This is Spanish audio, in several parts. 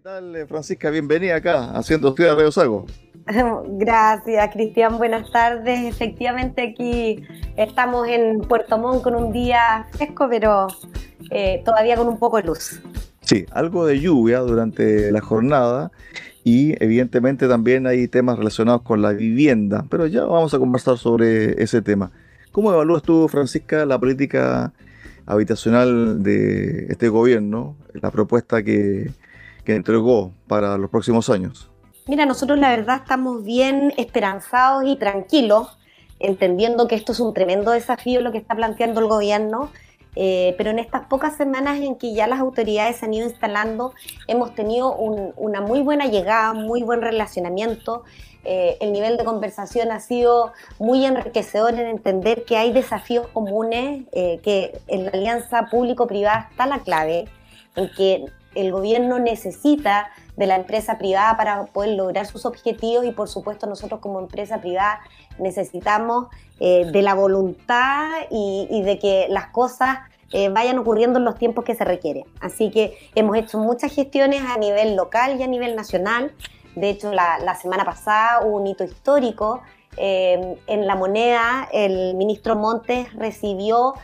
¿Qué tal, eh, Francisca? Bienvenida acá, haciendo Ciudad Radio Sago. Gracias, Cristian. Buenas tardes. Efectivamente, aquí estamos en Puerto Montt con un día fresco, pero eh, todavía con un poco de luz. Sí, algo de lluvia durante la jornada y evidentemente también hay temas relacionados con la vivienda, pero ya vamos a conversar sobre ese tema. ¿Cómo evalúas tú, Francisca, la política habitacional de este gobierno, la propuesta que, que entregó para los próximos años? Mira, nosotros la verdad estamos bien esperanzados y tranquilos, entendiendo que esto es un tremendo desafío lo que está planteando el gobierno, eh, pero en estas pocas semanas en que ya las autoridades se han ido instalando, hemos tenido una muy buena llegada, muy buen relacionamiento. Eh, el nivel de conversación ha sido muy enriquecedor en entender que hay desafíos comunes, eh, que en la alianza público-privada está la clave, en que el gobierno necesita de la empresa privada para poder lograr sus objetivos y por supuesto nosotros como empresa privada necesitamos eh, de la voluntad y, de que las cosas eh, vayan ocurriendo en los tiempos que se requieren. Así que hemos hecho muchas gestiones a nivel local y a nivel nacional. De hecho, la, semana pasada hubo un hito histórico. Eh, en la moneda, el ministro Montes recibió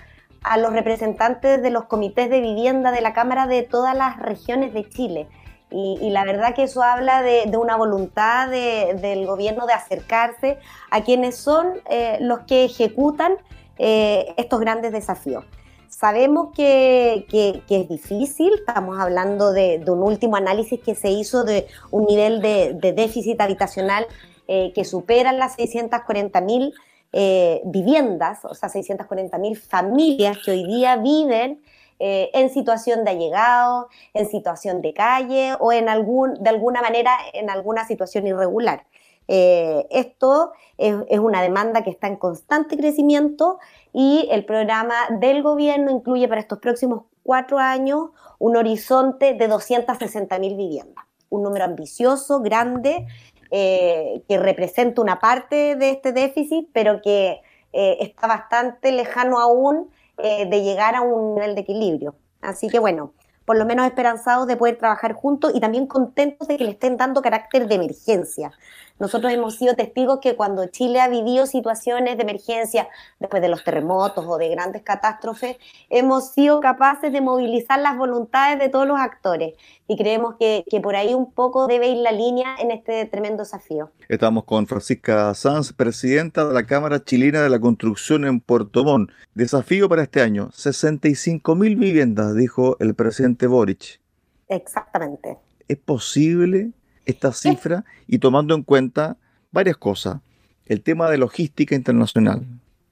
a los representantes de los comités de vivienda de la Cámara de todas las regiones de Chile. Y, la verdad que eso habla de, una voluntad del gobierno de acercarse a quienes son eh, los que ejecutan eh, estos grandes desafíos. Sabemos que, es difícil, estamos hablando de, un último análisis que se hizo de un nivel de, déficit habitacional eh, que supera las 640 mil eh, viviendas, o sea, 640 mil familias que hoy día viven eh, en situación de allegado, en situación de calle o en algún, de alguna manera en alguna situación irregular. Eh, esto es, una demanda que está en constante crecimiento y el programa del gobierno incluye para estos próximos cuatro años un horizonte de 260 mil viviendas. Un número ambicioso, grande, eh, que representa una parte de este déficit, pero que eh, está bastante lejano aún eh, de llegar a un nivel de equilibrio. Así que bueno, por lo menos esperanzados de poder trabajar juntos y también contentos de que le estén dando carácter de emergencia. Nosotros hemos sido testigos que cuando Chile ha vivido situaciones de emergencia, después de los terremotos o de grandes catástrofes, hemos sido capaces de movilizar las voluntades de todos los actores y creemos que, por ahí un poco debe ir la línea en este tremendo desafío. Estamos con Francisca Sanz, presidenta de la Cámara Chilena de la Construcción en Puerto Montt. Desafío para este año, 65 mil viviendas, dijo el presidente Boric. Exactamente. ¿Es posible esta cifra y tomando en cuenta varias cosas. El tema de logística internacional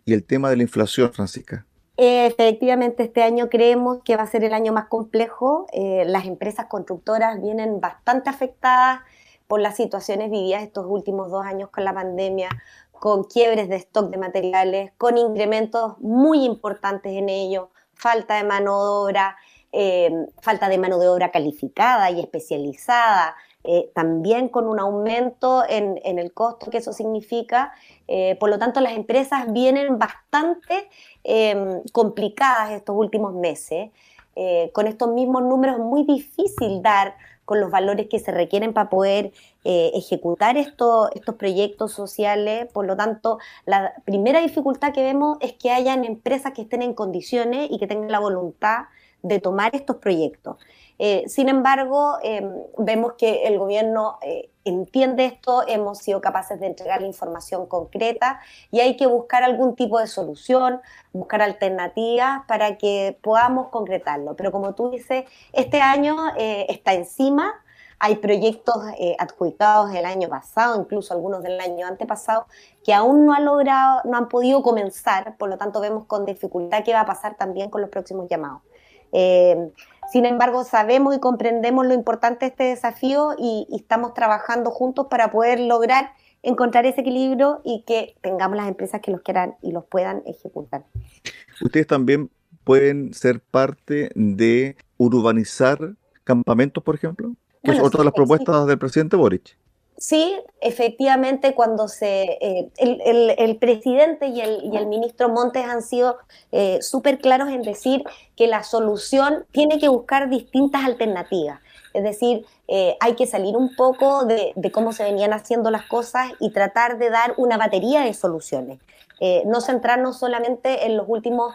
y el tema de la inflación, Francisca. Efectivamente, este año creemos que va a ser el año más complejo. Eh, las empresas constructoras vienen bastante afectadas por las situaciones vividas estos últimos dos años con la pandemia, con quiebres de stock de materiales, con incrementos muy importantes en ello, falta de mano de obra, eh, falta de mano de obra calificada y especializada, eh, también con un aumento en, el costo que eso significa. Eh, por lo tanto, las empresas vienen bastante em, complicadas estos últimos meses. Eh, con estos mismos números es muy difícil dar con los valores que se requieren para poder ejecutar estos proyectos sociales. Por lo tanto, la primera dificultad que vemos es que hayan empresas que estén en condiciones y que tengan la voluntad de tomar estos proyectos. Eh, sin embargo, em, vemos que el gobierno eh, entiende esto, hemos sido capaces de entregar información concreta y hay que buscar algún tipo de solución, buscar alternativas para que podamos concretarlo. Pero como tú dices, este año eh, está encima, hay proyectos adjudicados el año pasado, incluso algunos del año antepasado, que aún no han logrado, no han podido comenzar, por lo tanto vemos con dificultad qué va a pasar también con los próximos llamados. Sin embargo, sabemos y comprendemos lo importante de este desafío y, estamos trabajando juntos para poder lograr encontrar ese equilibrio y que tengamos las empresas que los quieran y los puedan ejecutar. Ustedes también pueden ser parte de urbanizar campamentos, por ejemplo, que es otra de las propuestas del presidente Boric. Sí, efectivamente, cuando se eh, el, presidente y el, ministro Montes han sido eh, súper claros en decir que la solución tiene que buscar distintas alternativas. Es decir, eh, hay que salir un poco de, cómo se venían haciendo las cosas y tratar de dar una batería de soluciones. Eh, no centrarnos solamente en los últimos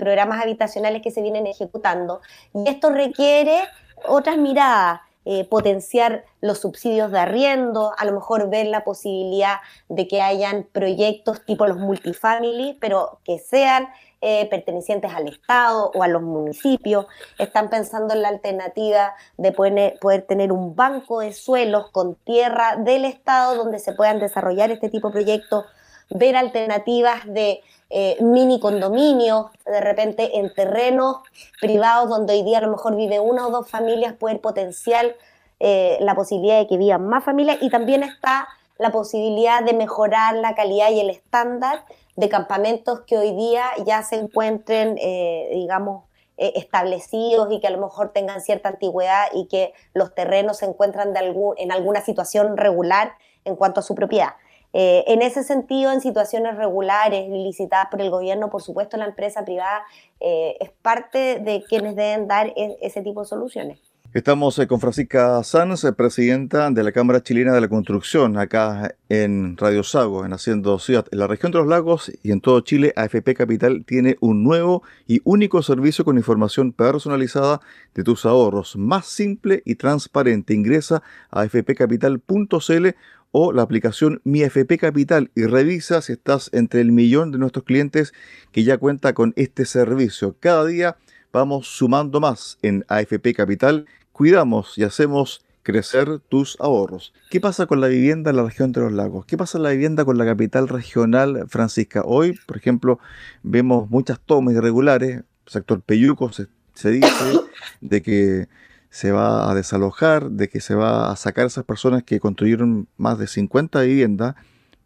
programas habitacionales que se vienen ejecutando. Y esto requiere otras miradas, potenciar los subsidios de arriendo, a lo mejor ver la posibilidad de que hayan proyectos tipo los multifamily, pero que sean eh, pertenecientes al Estado o a los municipios. Están pensando en la alternativa de poder, tener un banco de suelos con tierra del Estado donde se puedan desarrollar este tipo de proyectos, ver alternativas de eh, mini condominios, de repente en terrenos privados donde hoy día a lo mejor vive una o dos familias, poder potenciar eh, la posibilidad de que vivan más familias y también está la posibilidad de mejorar la calidad y el estándar de campamentos que hoy día ya se encuentren, eh, digamos, establecidos y que a lo mejor tengan cierta antigüedad y que los terrenos se encuentran de algún, en alguna situación regular en cuanto a su propiedad. Eh, en ese sentido, en situaciones regulares licitadas por el gobierno, por supuesto, la empresa privada es parte de quienes deben dar e, ese tipo de soluciones. Estamos eh, con Francisca Sanz, eh, presidenta de la Cámara Chilena de la Construcción, acá en Radio Sago, en Haciendo Ciudad. En la región de los lagos y en todo Chile, AFP Capital tiene un nuevo y único servicio con información personalizada de tus ahorros, más simple y transparente. Ingresa a afpcapital.cl o la aplicación Mi FP Capital y revisa si estás entre el millón de nuestros clientes que ya cuenta con este servicio. Cada día vamos sumando más en AFP Capital cuidamos y hacemos crecer tus ahorros. ¿Qué pasa con la vivienda en la región de los lagos? ¿Qué pasa en la vivienda con la capital regional Francisca? Hoy, por ejemplo, vemos muchas tomas irregulares, sector Peyuco se, se dice de que se va a desalojar, de que se va a sacar esas personas que construyeron más de 50 viviendas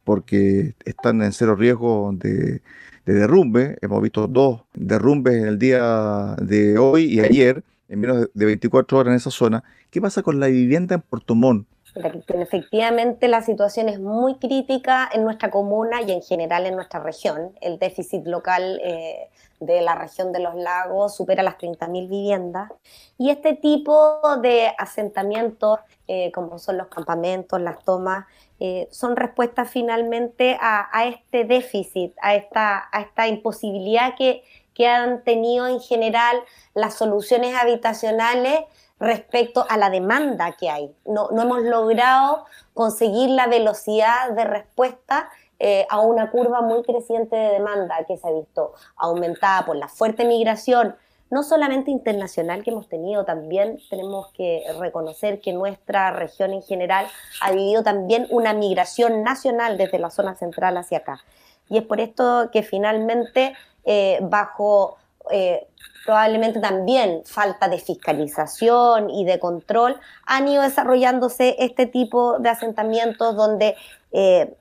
porque están en cero riesgo de, de derrumbe. Hemos visto dos derrumbes en el día de hoy y ayer en menos de 24 horas en esa zona. ¿Qué pasa con la vivienda en Puerto Montt? Efectivamente, la situación es muy crítica en nuestra comuna y en general en nuestra región. El déficit local eh, de la región de los lagos supera las 30.000 viviendas. Y este tipo de asentamientos, eh, como son los campamentos, las tomas, eh, son respuestas finalmente a, este déficit, a esta, imposibilidad que que han tenido en general las soluciones habitacionales respecto a la demanda que hay. No, hemos logrado conseguir la velocidad de respuesta eh, a una curva muy creciente de demanda que se ha visto aumentada por la fuerte migración, no solamente internacional que hemos tenido, también tenemos que reconocer que nuestra región en general ha vivido también una migración nacional desde la zona central hacia acá. Y es por esto que finalmente eh, bajo eh, probablemente también falta de fiscalización y de control, han ido desarrollándose este tipo de asentamientos donde eh,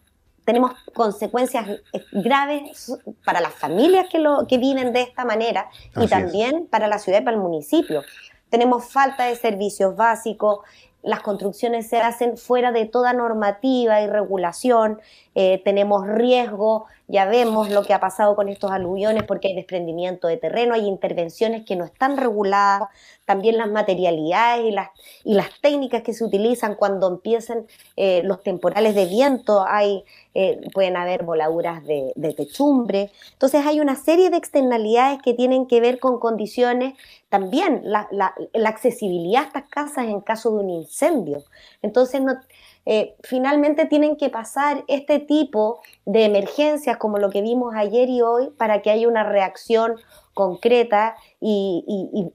tenemos consecuencias graves para las familias que, lo, que viven de esta manera y también para la ciudad y para el municipio. Tenemos falta de servicios básicos, las construcciones se hacen fuera de toda normativa y regulación, tenemos riesgo ya vemos lo que ha pasado con estos aluviones porque hay desprendimiento de terreno, hay intervenciones que no están reguladas, también las materialidades y las, y las técnicas que se utilizan cuando empiezan eh, los temporales de viento, hay, eh, pueden haber voladuras de, techumbre. Entonces hay una serie de externalidades que tienen que ver con condiciones, también la, la, la accesibilidad a estas casas en caso de un incendio. Entonces no, eh, finalmente tienen que pasar este tipo de emergencias como lo que vimos ayer y hoy para que haya una reacción concreta y,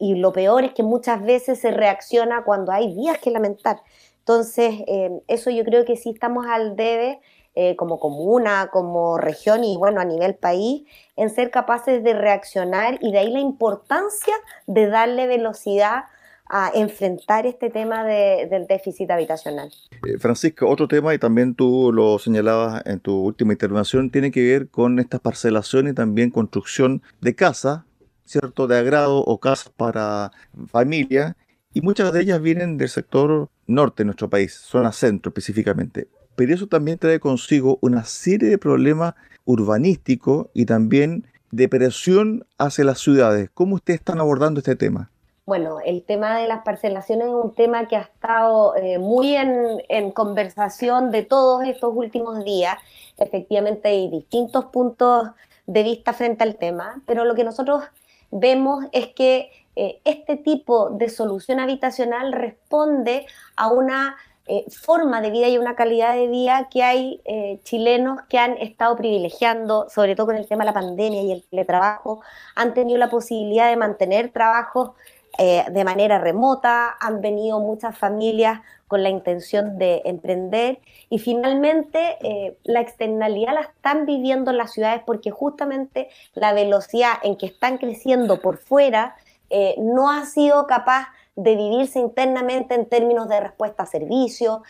lo peor es que muchas veces se reacciona cuando hay días que lamentar. Entonces, eh, eso yo creo que sí estamos al debe eh, como comuna, como región y bueno, a nivel país, en ser capaces de reaccionar y de ahí la importancia de darle velocidad a enfrentar este tema del déficit habitacional. Eh, Francisca, otro tema, y también tú lo señalabas en tu última intervención, tiene que ver con esta parcelación y también construcción de casas, ¿cierto? De agrado o casas para familia, y muchas de ellas vienen del sector norte de nuestro país, zona centro específicamente. Pero eso también trae consigo una serie de problemas urbanísticos y también de presión hacia las ciudades. ¿Cómo ustedes están abordando este tema? Bueno, el tema de las parcelaciones es un tema que ha estado eh, muy en, conversación de todos estos últimos días. Efectivamente hay distintos puntos de vista frente al tema, pero lo que nosotros vemos es que eh, este tipo de solución habitacional responde a una eh, forma de vida y una calidad de vida que hay chilenos que han estado privilegiando, sobre todo con el tema de la pandemia y el teletrabajo, han tenido la posibilidad de mantener trabajos eh, de manera remota, han venido muchas familias con la intención de emprender y finalmente eh, la externalidad la están viviendo en las ciudades porque justamente la velocidad en que están creciendo por fuera eh, no ha sido capaz de vivirse internamente en términos de respuesta a servicios.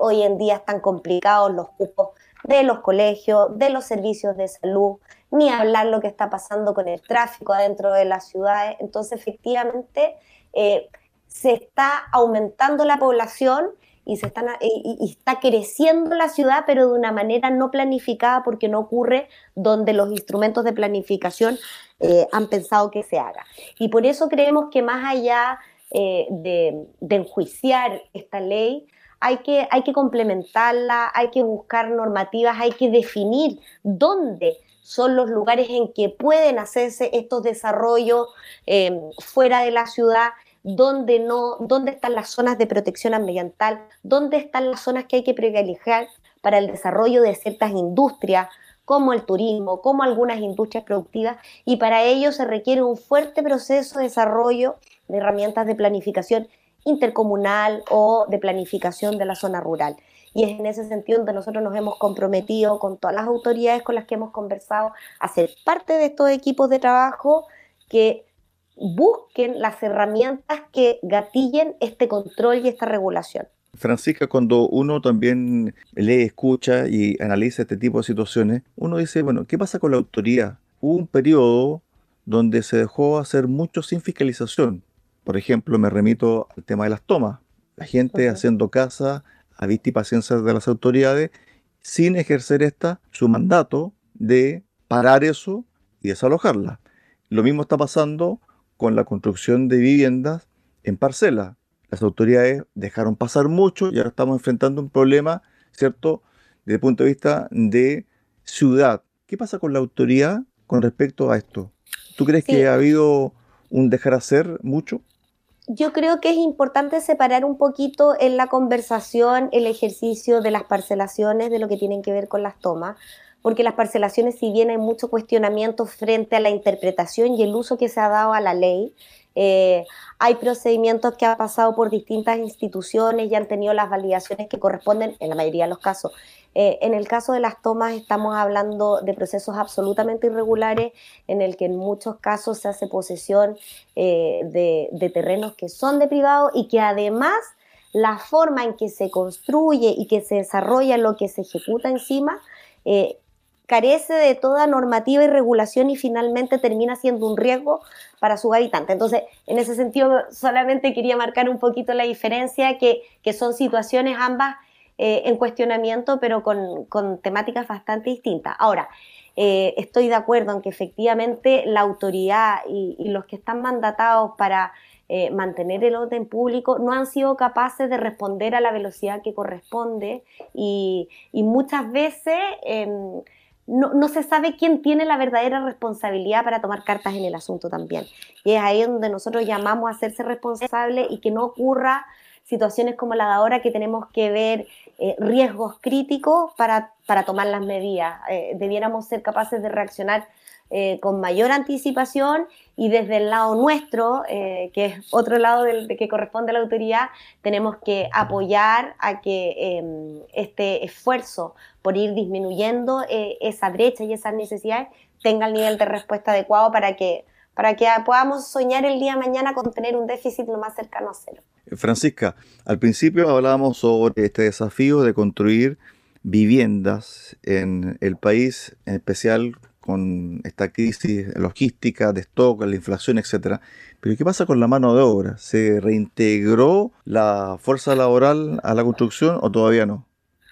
hoy en día están complicados los cupos de los colegios, de los servicios de salud, ni hablar lo que está pasando con el tráfico adentro de las ciudades. Entonces, efectivamente, eh, se está aumentando la población y, se está creciendo la ciudad, pero de una manera no planificada porque no ocurre donde los instrumentos de planificación eh, han pensado que se haga. Y por eso creemos que más allá eh, de, de enjuiciar esta ley, hay que, hay que complementarla, hay que buscar normativas, hay que definir dónde son los lugares en que pueden hacerse estos desarrollos em, fuera de la ciudad, dónde no, dónde están las zonas de protección ambiental, dónde están las zonas que hay que privilegiar para el desarrollo de ciertas industrias, como el turismo, como algunas industrias productivas, y para ello se requiere un fuerte proceso de desarrollo de herramientas de planificación intercomunal o de planificación de la zona rural. Y es en ese sentido donde nosotros nos hemos comprometido con todas las autoridades con las que hemos conversado a ser parte de estos equipos de trabajo que busquen las herramientas que gatillen este control y esta regulación. Francisca, cuando uno también lee, escucha y analiza este tipo de situaciones, uno dice, bueno, ¿qué pasa con la autoridad? Hubo un periodo donde se dejó hacer mucho sin fiscalización. Por ejemplo, me remito al tema de las tomas. La gente haciendo casa a vista y paciencia de las autoridades sin ejercer esta, su mandato de parar eso y desalojarla. Lo mismo está pasando con la construcción de viviendas en parcela. Las autoridades dejaron pasar mucho y ahora estamos enfrentando un problema, ¿cierto?, desde el punto de vista de ciudad. ¿Qué pasa con la autoridad con respecto a esto? ¿Tú crees que ha habido un dejar hacer mucho? Yo creo que es importante separar un poquito en la conversación el ejercicio de las parcelaciones de lo que tienen que ver con las tomas, porque las parcelaciones, si bien hay mucho cuestionamiento frente a la interpretación y el uso que se ha dado a la ley, eh, hay procedimientos que han pasado por distintas instituciones y han tenido las validaciones que corresponden en la mayoría de los casos. Eh, en el caso de las tomas estamos hablando de procesos absolutamente irregulares en el que en muchos casos se hace posesión eh, de, terrenos que son de privado y que además la forma en que se construye y que se desarrolla lo que se ejecuta encima carece de toda normativa y regulación y finalmente termina siendo un riesgo para sus habitantes. Entonces, en ese sentido, solamente quería marcar un poquito la diferencia, que, son situaciones ambas eh, en cuestionamiento, pero con, temáticas bastante distintas. Ahora, eh, estoy de acuerdo en que efectivamente la autoridad y, los que están mandatados para eh, mantener el orden público no han sido capaces de responder a la velocidad que corresponde y, muchas veces em, no, se sabe quién tiene la verdadera responsabilidad para tomar cartas en el asunto también. Y es ahí donde nosotros llamamos a hacerse responsable y que no ocurra situaciones como la de ahora que tenemos que ver eh, riesgos críticos para, para, tomar las medidas. Eh, debiéramos ser capaces de reaccionar eh, con mayor anticipación y desde el lado nuestro, eh, que es otro lado del, que corresponde a la autoridad, tenemos que apoyar a que em, este esfuerzo por ir disminuyendo esa brecha y esas necesidades tenga el nivel de respuesta adecuado para que, para que podamos soñar el día de mañana con tener un déficit lo más cercano a cero. Francisca, al principio hablábamos sobre este desafío de construir viviendas en el país, en especial con esta crisis logística, de stock, la inflación, etcétera. Pero ¿qué pasa con la mano de obra? ¿Se reintegró la fuerza laboral a la construcción o todavía no?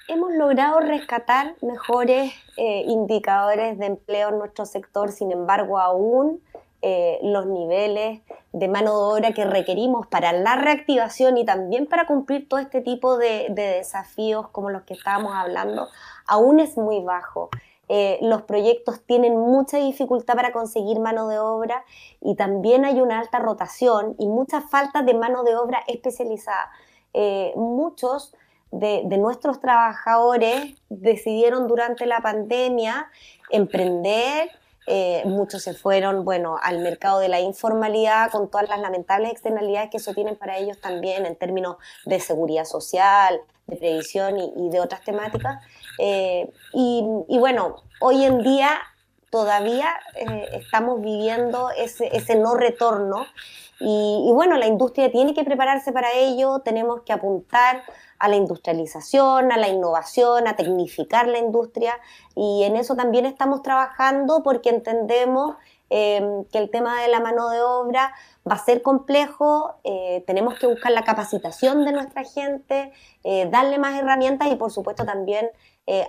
Hemos logrado rescatar mejores eh, indicadores de empleo en nuestro sector, sin embargo, aún eh, los niveles de mano de obra que requerimos para la reactivación y también para cumplir todo este tipo de, desafíos como los que estábamos hablando, aún es muy bajo. Eh, los proyectos tienen mucha dificultad para conseguir mano de obra y también hay una alta rotación y mucha falta de mano de obra especializada. Eh, muchos de, nuestros trabajadores decidieron durante la pandemia emprender eh, muchos se fueron, bueno, al mercado de la informalidad con todas las lamentables externalidades que eso tienen para ellos también en términos de seguridad social, de previsión y, de otras temáticas. Eh, y, bueno, hoy en día todavía eh, estamos viviendo ese, ese no retorno y, bueno, la industria tiene que prepararse para ello, tenemos que apuntar a la industrialización, a la innovación, a tecnificar la industria y en eso también estamos trabajando porque entendemos eh, que el tema de la mano de obra va a ser complejo, eh, tenemos que buscar la capacitación de nuestra gente, eh, darle más herramientas y por supuesto también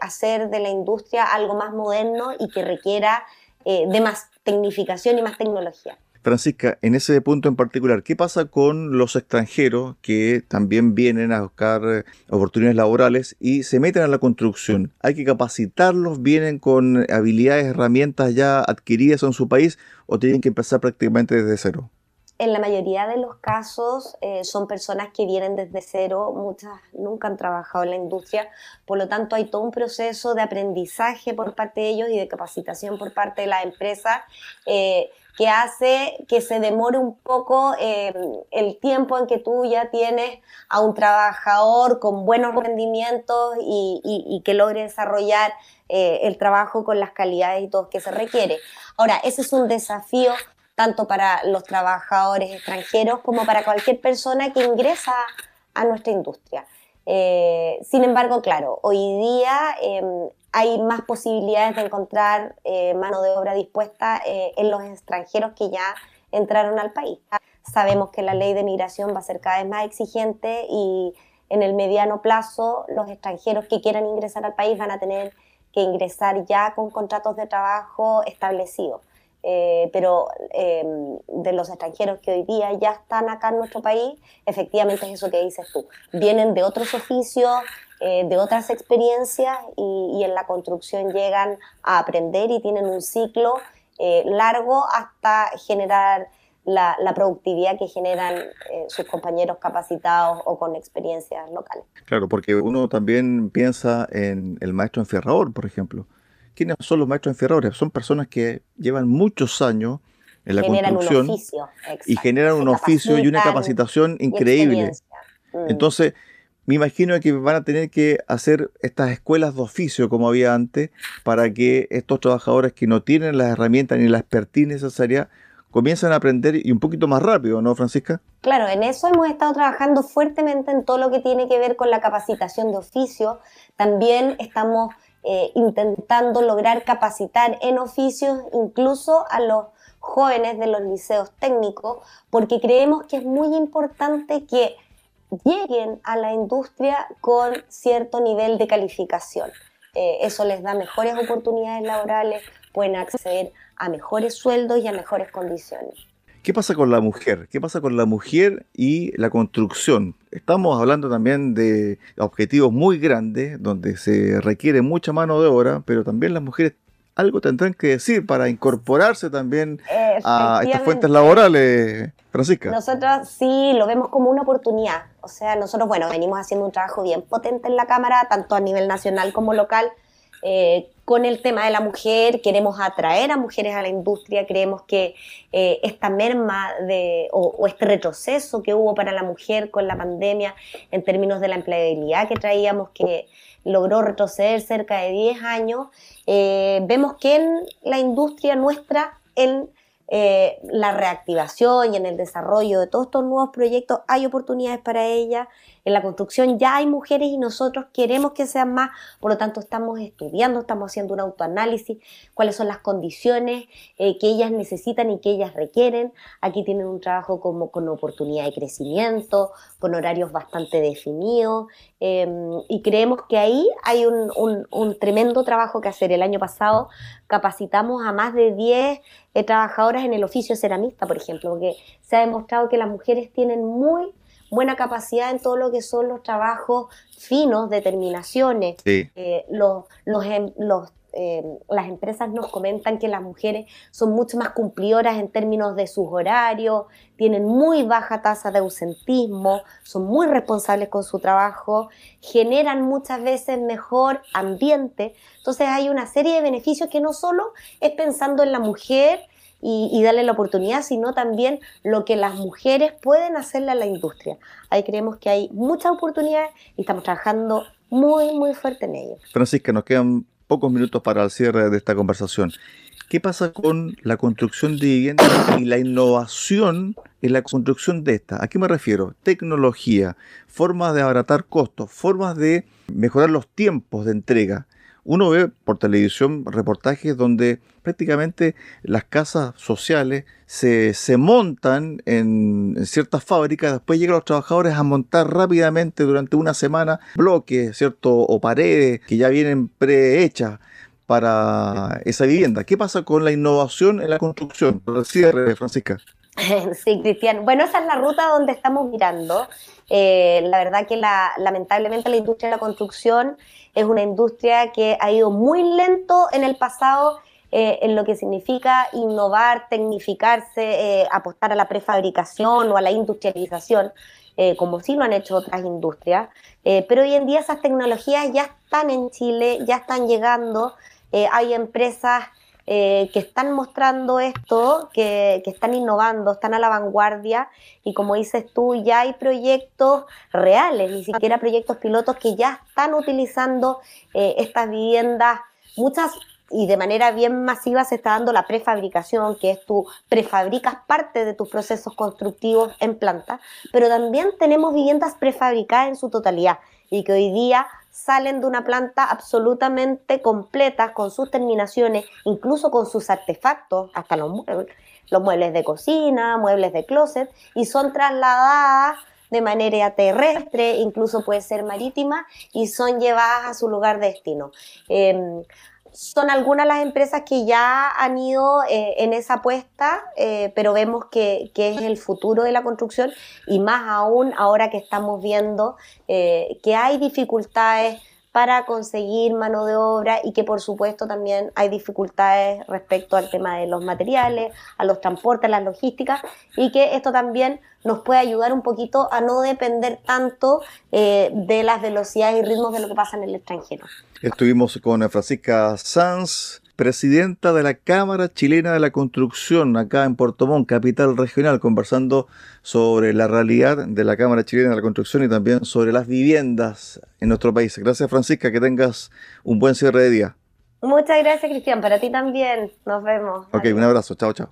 hacer de la industria algo más moderno y que requiera de más tecnificación y más tecnología. Francisca, en ese punto en particular, ¿qué pasa con los extranjeros que también vienen a buscar eh, oportunidades laborales y se meten a la construcción? ¿Hay que capacitarlos? ¿Vienen con habilidades, herramientas ya adquiridas en su país o tienen que empezar prácticamente desde cero? En la mayoría de los casos eh, son personas que vienen desde cero, muchas nunca han trabajado en la industria, por lo tanto hay todo un proceso de aprendizaje por parte de ellos y de capacitación por parte de la empresa. Eh, que hace que se demore un poco eh, el tiempo en que tú ya tienes a un trabajador con buenos rendimientos y, que logre desarrollar eh, el trabajo con las calidades y todo que se requiere. Ahora, ese es un desafío tanto para los trabajadores extranjeros como para cualquier persona que ingresa a nuestra industria. Eh, sin embargo, claro, hoy día em, hay más posibilidades de encontrar eh, mano de obra dispuesta eh, en los extranjeros que ya entraron al país. Sabemos que la ley de migración va a ser cada vez más exigente y en el mediano plazo los extranjeros que quieran ingresar al país van a tener que ingresar ya con contratos de trabajo establecidos. Eh, pero em, de los extranjeros que hoy día ya están acá en nuestro país, efectivamente es eso que dices tú. Vienen de otros oficios, eh, de otras experiencias y, en la construcción llegan a aprender y tienen un ciclo eh, largo hasta generar la, productividad que generan eh, sus compañeros capacitados o con experiencias locales. Claro, porque uno también piensa en el maestro enferrador, por ejemplo. ¿Quiénes son los maestros enferradores? Son personas que llevan muchos años en la construcción y generan un oficio y una capacitación increíble. Mm. Entonces, me imagino que van a tener que hacer estas escuelas de oficio como había antes para que estos trabajadores que no tienen las herramientas ni la expertise necesaria comiencen a aprender y un poquito más rápido, ¿no, Francisca? Claro, en eso hemos estado trabajando fuertemente en todo lo que tiene que ver con la capacitación de oficio. También estamos eh, intentando lograr capacitar en oficios incluso a los jóvenes de los liceos técnicos, porque creemos que es muy importante que lleguen a la industria con cierto nivel de calificación. Eh, eso les da mejores oportunidades laborales, pueden acceder a mejores sueldos y a mejores condiciones. ¿Qué pasa con la mujer? ¿Qué pasa con la mujer y la construcción? Estamos hablando también de objetivos muy grandes, donde se requiere mucha mano de obra, pero también las mujeres algo tendrán que decir para incorporarse también a estas fuentes laborales, Francisca. Nosotros sí lo vemos como una oportunidad. O sea, nosotros, bueno, venimos haciendo un trabajo bien potente en la Cámara, tanto a nivel nacional como local, eh, con el tema de la mujer, queremos atraer a mujeres a la industria, creemos que eh, esta merma de, o, este retroceso que hubo para la mujer con la pandemia en términos de la empleabilidad que traíamos, que logró retroceder cerca de 10 años, eh, vemos que en la industria nuestra, en eh, la reactivación y en el desarrollo de todos estos nuevos proyectos hay oportunidades para ella. En la construcción ya hay mujeres y nosotros queremos que sean más, por lo tanto estamos estudiando, estamos haciendo un autoanálisis, cuáles son las condiciones eh, que ellas necesitan y que ellas requieren. Aquí tienen un trabajo como con oportunidad de crecimiento, con horarios bastante definidos em, y creemos que ahí hay un, tremendo trabajo que hacer. El año pasado capacitamos a más de 10 eh, trabajadoras en el oficio ceramista, por ejemplo, porque se ha demostrado que las mujeres tienen muy buena capacidad en todo lo que son los trabajos finos, determinaciones, eh, los, los, em, los eh, las empresas nos comentan que las mujeres son mucho más cumplidoras en términos de sus horarios, tienen muy baja tasa de ausentismo, son muy responsables con su trabajo, generan muchas veces mejor ambiente. Entonces hay una serie de beneficios que no solo es pensando en la mujer, y, darle la oportunidad, sino también lo que las mujeres pueden hacerle a la industria. Ahí creemos que hay muchas oportunidades y estamos trabajando muy, muy fuerte en ello. Francisca, nos quedan pocos minutos para el cierre de esta conversación. ¿Qué pasa con la construcción de viviendas y la innovación en la construcción de esta? ¿A qué me refiero? Tecnología, formas de abaratar costos, formas de mejorar los tiempos de entrega. Uno ve por televisión reportajes donde prácticamente las casas sociales se, montan en, ciertas fábricas, después llegan los trabajadores a montar rápidamente durante una semana bloques, ¿cierto? O paredes que ya vienen prehechas para esa vivienda. ¿Qué pasa con la innovación en la construcción? cierre, Francisca. Sí, Cristian. Bueno, esa es la ruta donde estamos mirando. Eh, la verdad que la, lamentablemente la industria de la construcción es una industria que ha ido muy lento en el pasado eh, en lo que significa innovar, tecnificarse, eh, apostar a la prefabricación o a la industrialización, como sí lo han hecho otras industrias. pero hoy en día esas tecnologías ya están en Chile, ya están llegando. hay empresas eh, que están mostrando esto, que, están innovando, están a la vanguardia y como dices tú, ya hay proyectos reales, ni siquiera proyectos pilotos que ya están utilizando eh, estas viviendas, muchas y de manera bien masiva se está dando la prefabricación, que es tú prefabricas parte de tus procesos constructivos en planta, pero también tenemos viviendas prefabricadas en su totalidad y que hoy día salen de una planta absolutamente completa con sus terminaciones, incluso con sus artefactos, hasta los muebles, los muebles de cocina, muebles de closet, y son trasladadas de manera terrestre, incluso puede ser marítima, y son llevadas a su lugar de destino. Em, son algunas las empresas que ya han ido eh, en esa apuesta, eh, pero vemos que, es el futuro de la construcción y más aún ahora que estamos viendo eh, que hay dificultades para conseguir mano de obra y que por supuesto también hay dificultades respecto al tema de los materiales, a los transportes, a las logísticas y que esto también nos puede ayudar un poquito a no depender tanto eh, de las velocidades y ritmos de lo que pasa en el extranjero. Estuvimos con Francisca Sanz, presidenta de la Cámara Chilena de la Construcción, acá en Puerto Montt, capital regional, conversando sobre la realidad de la Cámara Chilena de la Construcción y también sobre las viviendas en nuestro país. Gracias, Francisca, que tengas un buen cierre de día. Muchas gracias, Cristian. Para ti también. Nos vemos. Ok, un abrazo. Chao, chao.